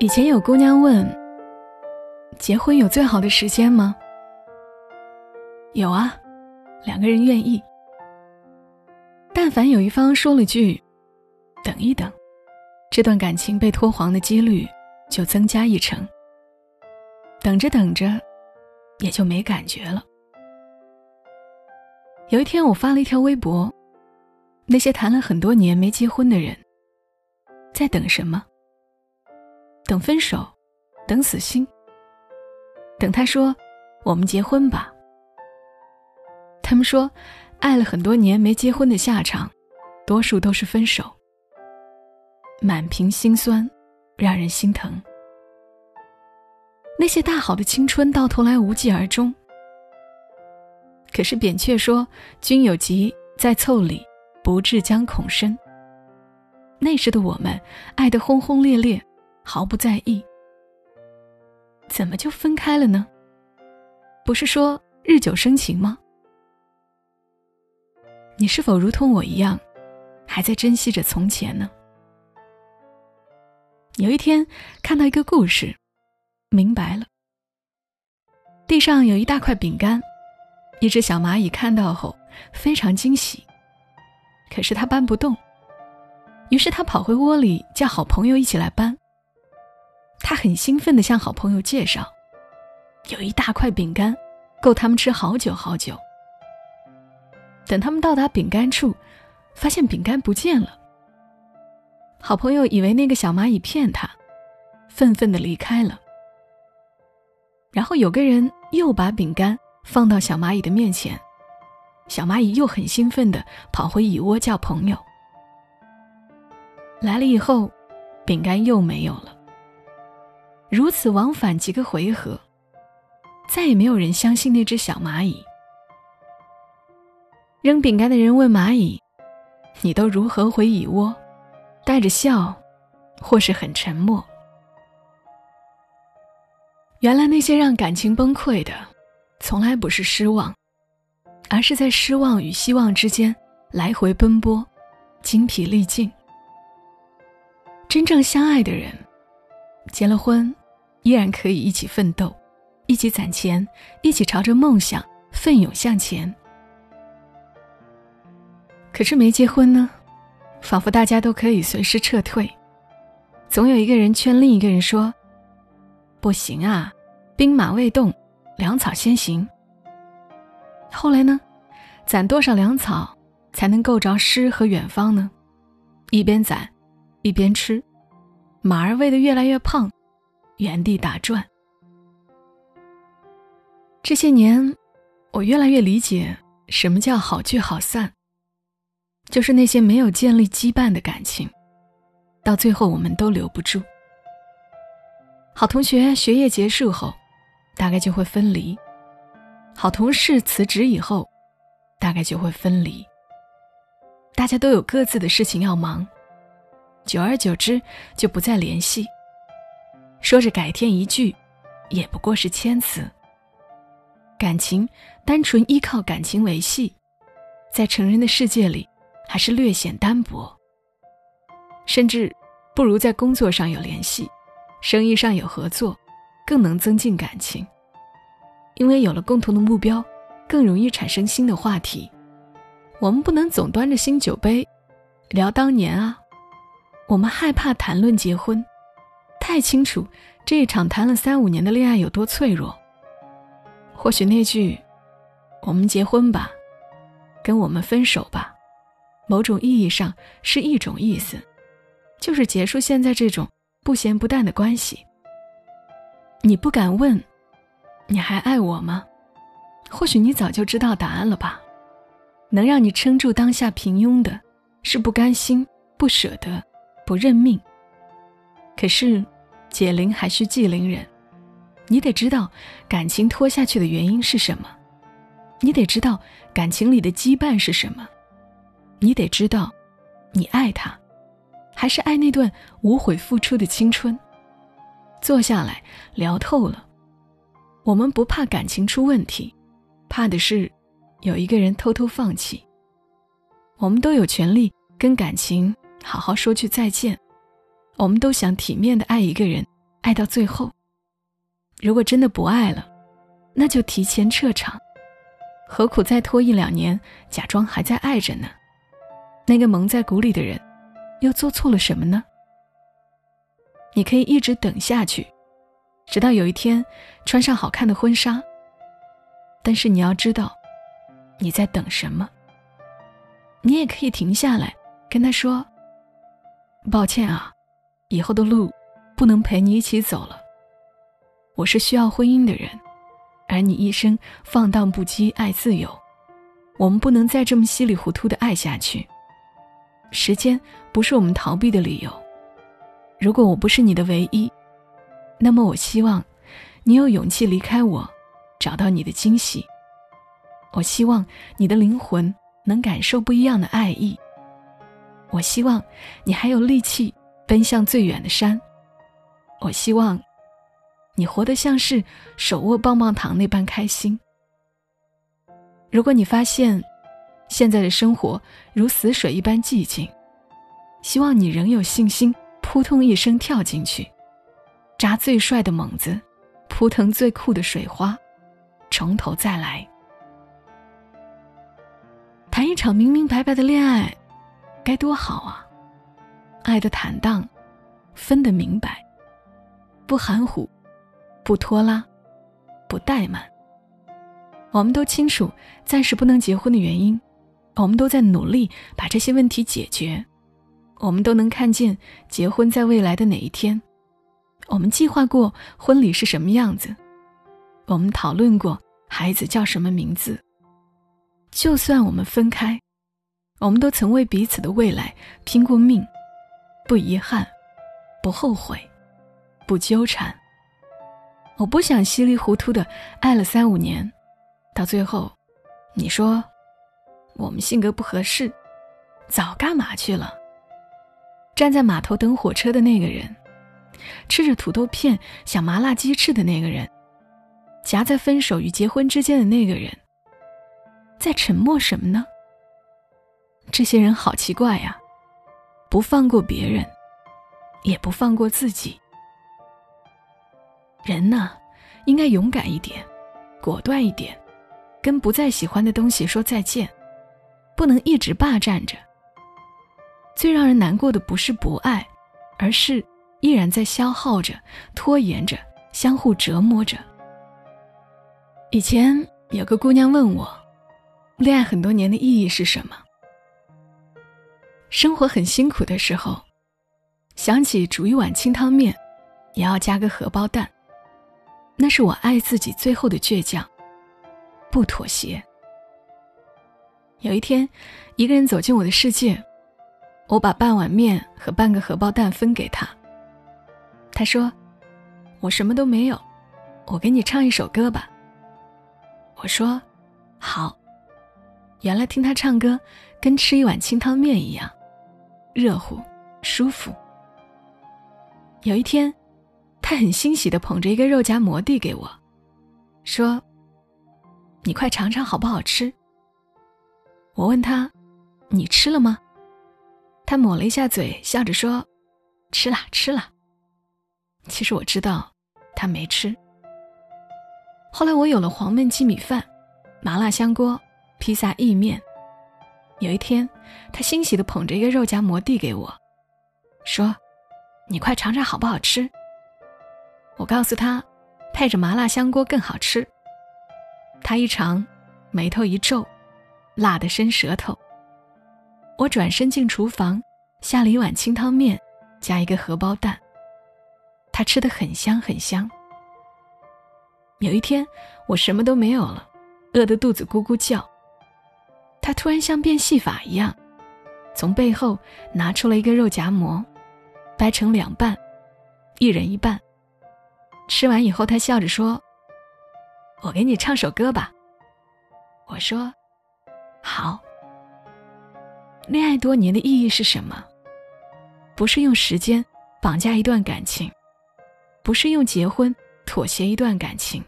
以前有姑娘问：“结婚有最好的时间吗？”有啊，两个人愿意。但凡有一方说了句“等一等”，这段感情被拖黄的几率就增加一成。等着等着，也就没感觉了。有一天，我发了一条微博：“那些谈了很多年没结婚的人，在等什么？”等分手，等死心，等他说：“我们结婚吧。”他们说，爱了很多年没结婚的下场，多数都是分手。满屏心酸，让人心疼。那些大好的青春，到头来无疾而终。可是扁鹊说：“君有疾在腠理，不治将恐深。”那时的我们，爱得轰轰烈烈。毫不在意，怎么就分开了呢？不是说日久生情吗？你是否如同我一样，还在珍惜着从前呢？有一天看到一个故事，明白了。地上有一大块饼干，一只小蚂蚁看到后非常惊喜，可是它搬不动，于是它跑回窝里叫好朋友一起来搬。他很兴奋地向好朋友介绍：“有一大块饼干，够他们吃好久好久。”等他们到达饼干处，发现饼干不见了。好朋友以为那个小蚂蚁骗他，愤愤地离开了。然后有个人又把饼干放到小蚂蚁的面前，小蚂蚁又很兴奋地跑回蚁窝叫朋友。来了以后，饼干又没有了。如此往返几个回合，再也没有人相信那只小蚂蚁。扔饼干的人问蚂蚁：“你都如何回蚁窝？”带着笑，或是很沉默。原来那些让感情崩溃的，从来不是失望，而是在失望与希望之间来回奔波，精疲力尽。真正相爱的人，结了婚。依然可以一起奋斗，一起攒钱，一起朝着梦想奋勇向前。可是没结婚呢，仿佛大家都可以随时撤退。总有一个人劝另一个人说：“不行啊，兵马未动，粮草先行。”后来呢，攒多少粮草才能够着诗和远方呢？一边攒，一边吃，马儿喂得越来越胖。原地打转。这些年，我越来越理解什么叫好聚好散。就是那些没有建立羁绊的感情，到最后我们都留不住。好同学学业结束后，大概就会分离；好同事辞职以后，大概就会分离。大家都有各自的事情要忙，久而久之就不再联系。说着改天一句，也不过是谦辞。感情单纯依靠感情维系，在成人的世界里，还是略显单薄。甚至不如在工作上有联系，生意上有合作，更能增进感情。因为有了共同的目标，更容易产生新的话题。我们不能总端着新酒杯聊当年啊，我们害怕谈论结婚。太清楚这一场谈了三五年的恋爱有多脆弱。或许那句“我们结婚吧”，跟“我们分手吧”，某种意义上是一种意思，就是结束现在这种不咸不淡的关系。你不敢问，你还爱我吗？或许你早就知道答案了吧。能让你撑住当下平庸的，是不甘心、不舍得、不认命。可是。解铃还需系铃人，你得知道感情拖下去的原因是什么，你得知道感情里的羁绊是什么，你得知道，你爱他，还是爱那段无悔付出的青春。坐下来聊透了，我们不怕感情出问题，怕的是有一个人偷偷放弃。我们都有权利跟感情好好说句再见。我们都想体面的爱一个人，爱到最后。如果真的不爱了，那就提前撤场，何苦再拖一两年，假装还在爱着呢？那个蒙在鼓里的人，又做错了什么呢？你可以一直等下去，直到有一天穿上好看的婚纱。但是你要知道，你在等什么。你也可以停下来，跟他说：“抱歉啊，以后的路不能陪你一起走了。我是需要婚姻的人，而你一生放荡不羁，爱自由。我们不能再这么稀里糊涂的爱下去。时间不是我们逃避的理由。如果我不是你的唯一，那么我希望你有勇气离开我，找到你的惊喜。我希望你的灵魂。”能感受不一样的爱意。我希望你还有力气奔向最远的山。我希望你活得像是手握棒棒糖那般开心。如果你发现现在的生活如死水一般寂静，希望你仍有信心，扑通一声跳进去，扎最帅的猛子，扑腾最酷的水花，从头再来。谈一场明明白白的恋爱，该多好啊！爱的坦荡，分得明白，不含糊，不拖拉，不怠慢。我们都清楚暂时不能结婚的原因，我们都在努力把这些问题解决。我们都能看见结婚在未来的哪一天。我们计划过婚礼是什么样子，我们讨论过孩子叫什么名字。就算我们分开，我们都曾为彼此的未来拼过命，不遗憾，不后悔，不纠缠。我不想稀里糊涂的爱了三五年，到最后，你说我们性格不合适，早干嘛去了？站在码头等火车的那个人，吃着土豆片想麻辣鸡翅的那个人，夹在分手与结婚之间的那个人。在沉默什么呢？这些人好奇怪呀，不放过别人，也不放过自己。人呢，应该勇敢一点，果断一点，跟不再喜欢的东西说再见，不能一直霸占着。最让人难过的不是不爱，而是依然在消耗着、拖延着、相互折磨着。以前有个姑娘问我。恋爱很多年的意义是什么？生活很辛苦的时候，想起煮一碗清汤面，也要加个荷包蛋。那是我爱自己最后的倔强，不妥协。有一天，一个人走进我的世界，我把半碗面和半个荷包蛋分给他。他说：“我什么都没有，我给你唱一首歌吧。”我说：“好。”原来听他唱歌，跟吃一碗清汤面一样，热乎，舒服。有一天，他很欣喜的捧着一个肉夹馍递给我，说：“你快尝尝好不好吃。”我问他：“你吃了吗？”他抹了一下嘴，笑着说：“吃了，吃了。”其实我知道，他没吃。后来我有了黄焖鸡米饭，麻辣香锅。披萨、意面。有一天，他欣喜地捧着一个肉夹馍递给我，说：“你快尝尝好不好吃。”我告诉他，配着麻辣香锅更好吃。他一尝，眉头一皱，辣得伸舌头。我转身进厨房，下了一碗清汤面，加一个荷包蛋。他吃得很香很香。有一天，我什么都没有了，饿得肚子咕咕叫。他突然像变戏法一样，从背后拿出了一个肉夹馍，掰成两半，一人一半。吃完以后，他笑着说：“我给你唱首歌吧。”我说：“好。”恋爱多年的意义是什么？不是用时间绑架一段感情，不是用结婚妥协一段感情，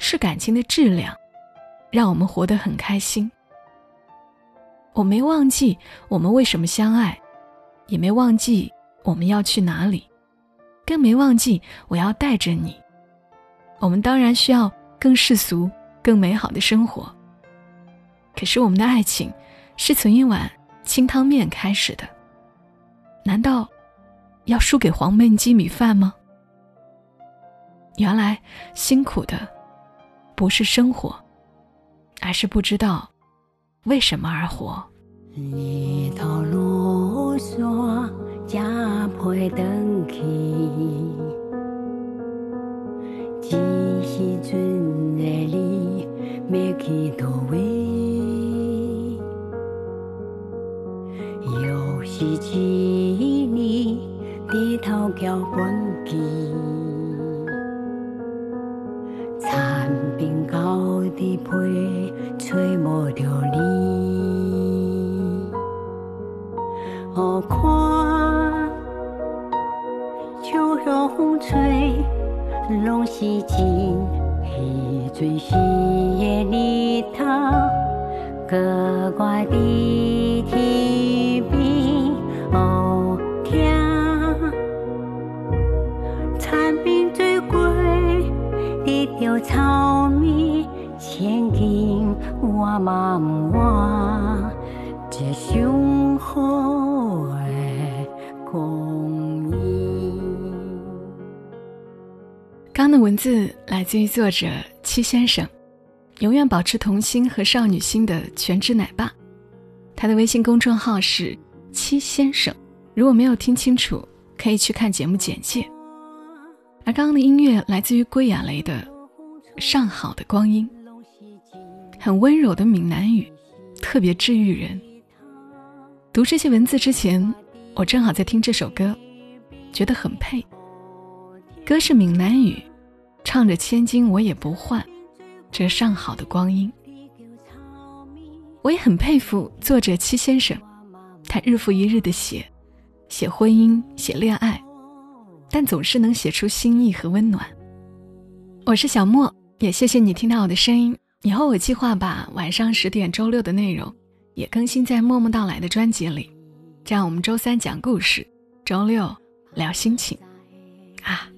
是感情的质量，让我们活得很开心。我没忘记我们为什么相爱，也没忘记我们要去哪里。更没忘记我要带着你。我们当然需要更世俗、更美好的生活。可是我们的爱情是从一碗清汤面开始的，难道要输给黄焖鸡米饭吗？原来辛苦的不是生活，而是不知道为什么而活。日头落山，才配回去。这时阵的你，要去倒位？又是一年低头交本机。残冰高的被，吹没着拢是真彼阵时的日头，格外的天边哦听。残冰最贵，你着草米，千金我嘛不换，这上好文字来自于作者七先生，永远保持童心和少女心的全职奶爸。他的微信公众号是七先生。如果没有听清楚，可以去看节目简介。而刚刚的音乐来自于归亚蕾的《上好的光阴》，很温柔的闽南语，特别治愈人。读这些文字之前，我正好在听这首歌，觉得很配。歌是闽南语，唱着“千金我也不换，这上好的光阴”。我也很佩服作者七先生，他日复一日的写，写婚姻，写恋爱。但总是能写出心意和温暖。我是小莫，也谢谢你听到我的声音。以后我计划把晚上十点周六的内容也更新在《默默到来》的专辑里，这样我们周三讲故事，周六聊心情。啊，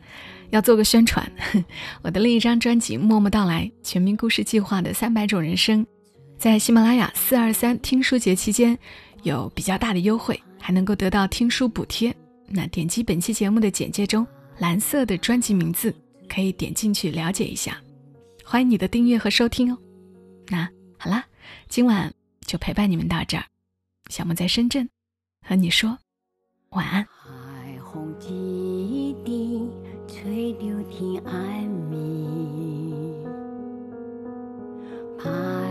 要做个宣传，我的另一张专辑《默默到来：全民故事计划的三百种人生》，在喜马拉雅四二三听书节期间有比较大的优惠，还能够得到听书补贴。那点击本期节目的简介中蓝色的专辑名字，可以点进去了解一下。欢迎你的订阅和收听哦。那好啦，今晚就陪伴你们到这儿。小莫在深圳，和你说晚安。海风一滴，吹着天暗暝，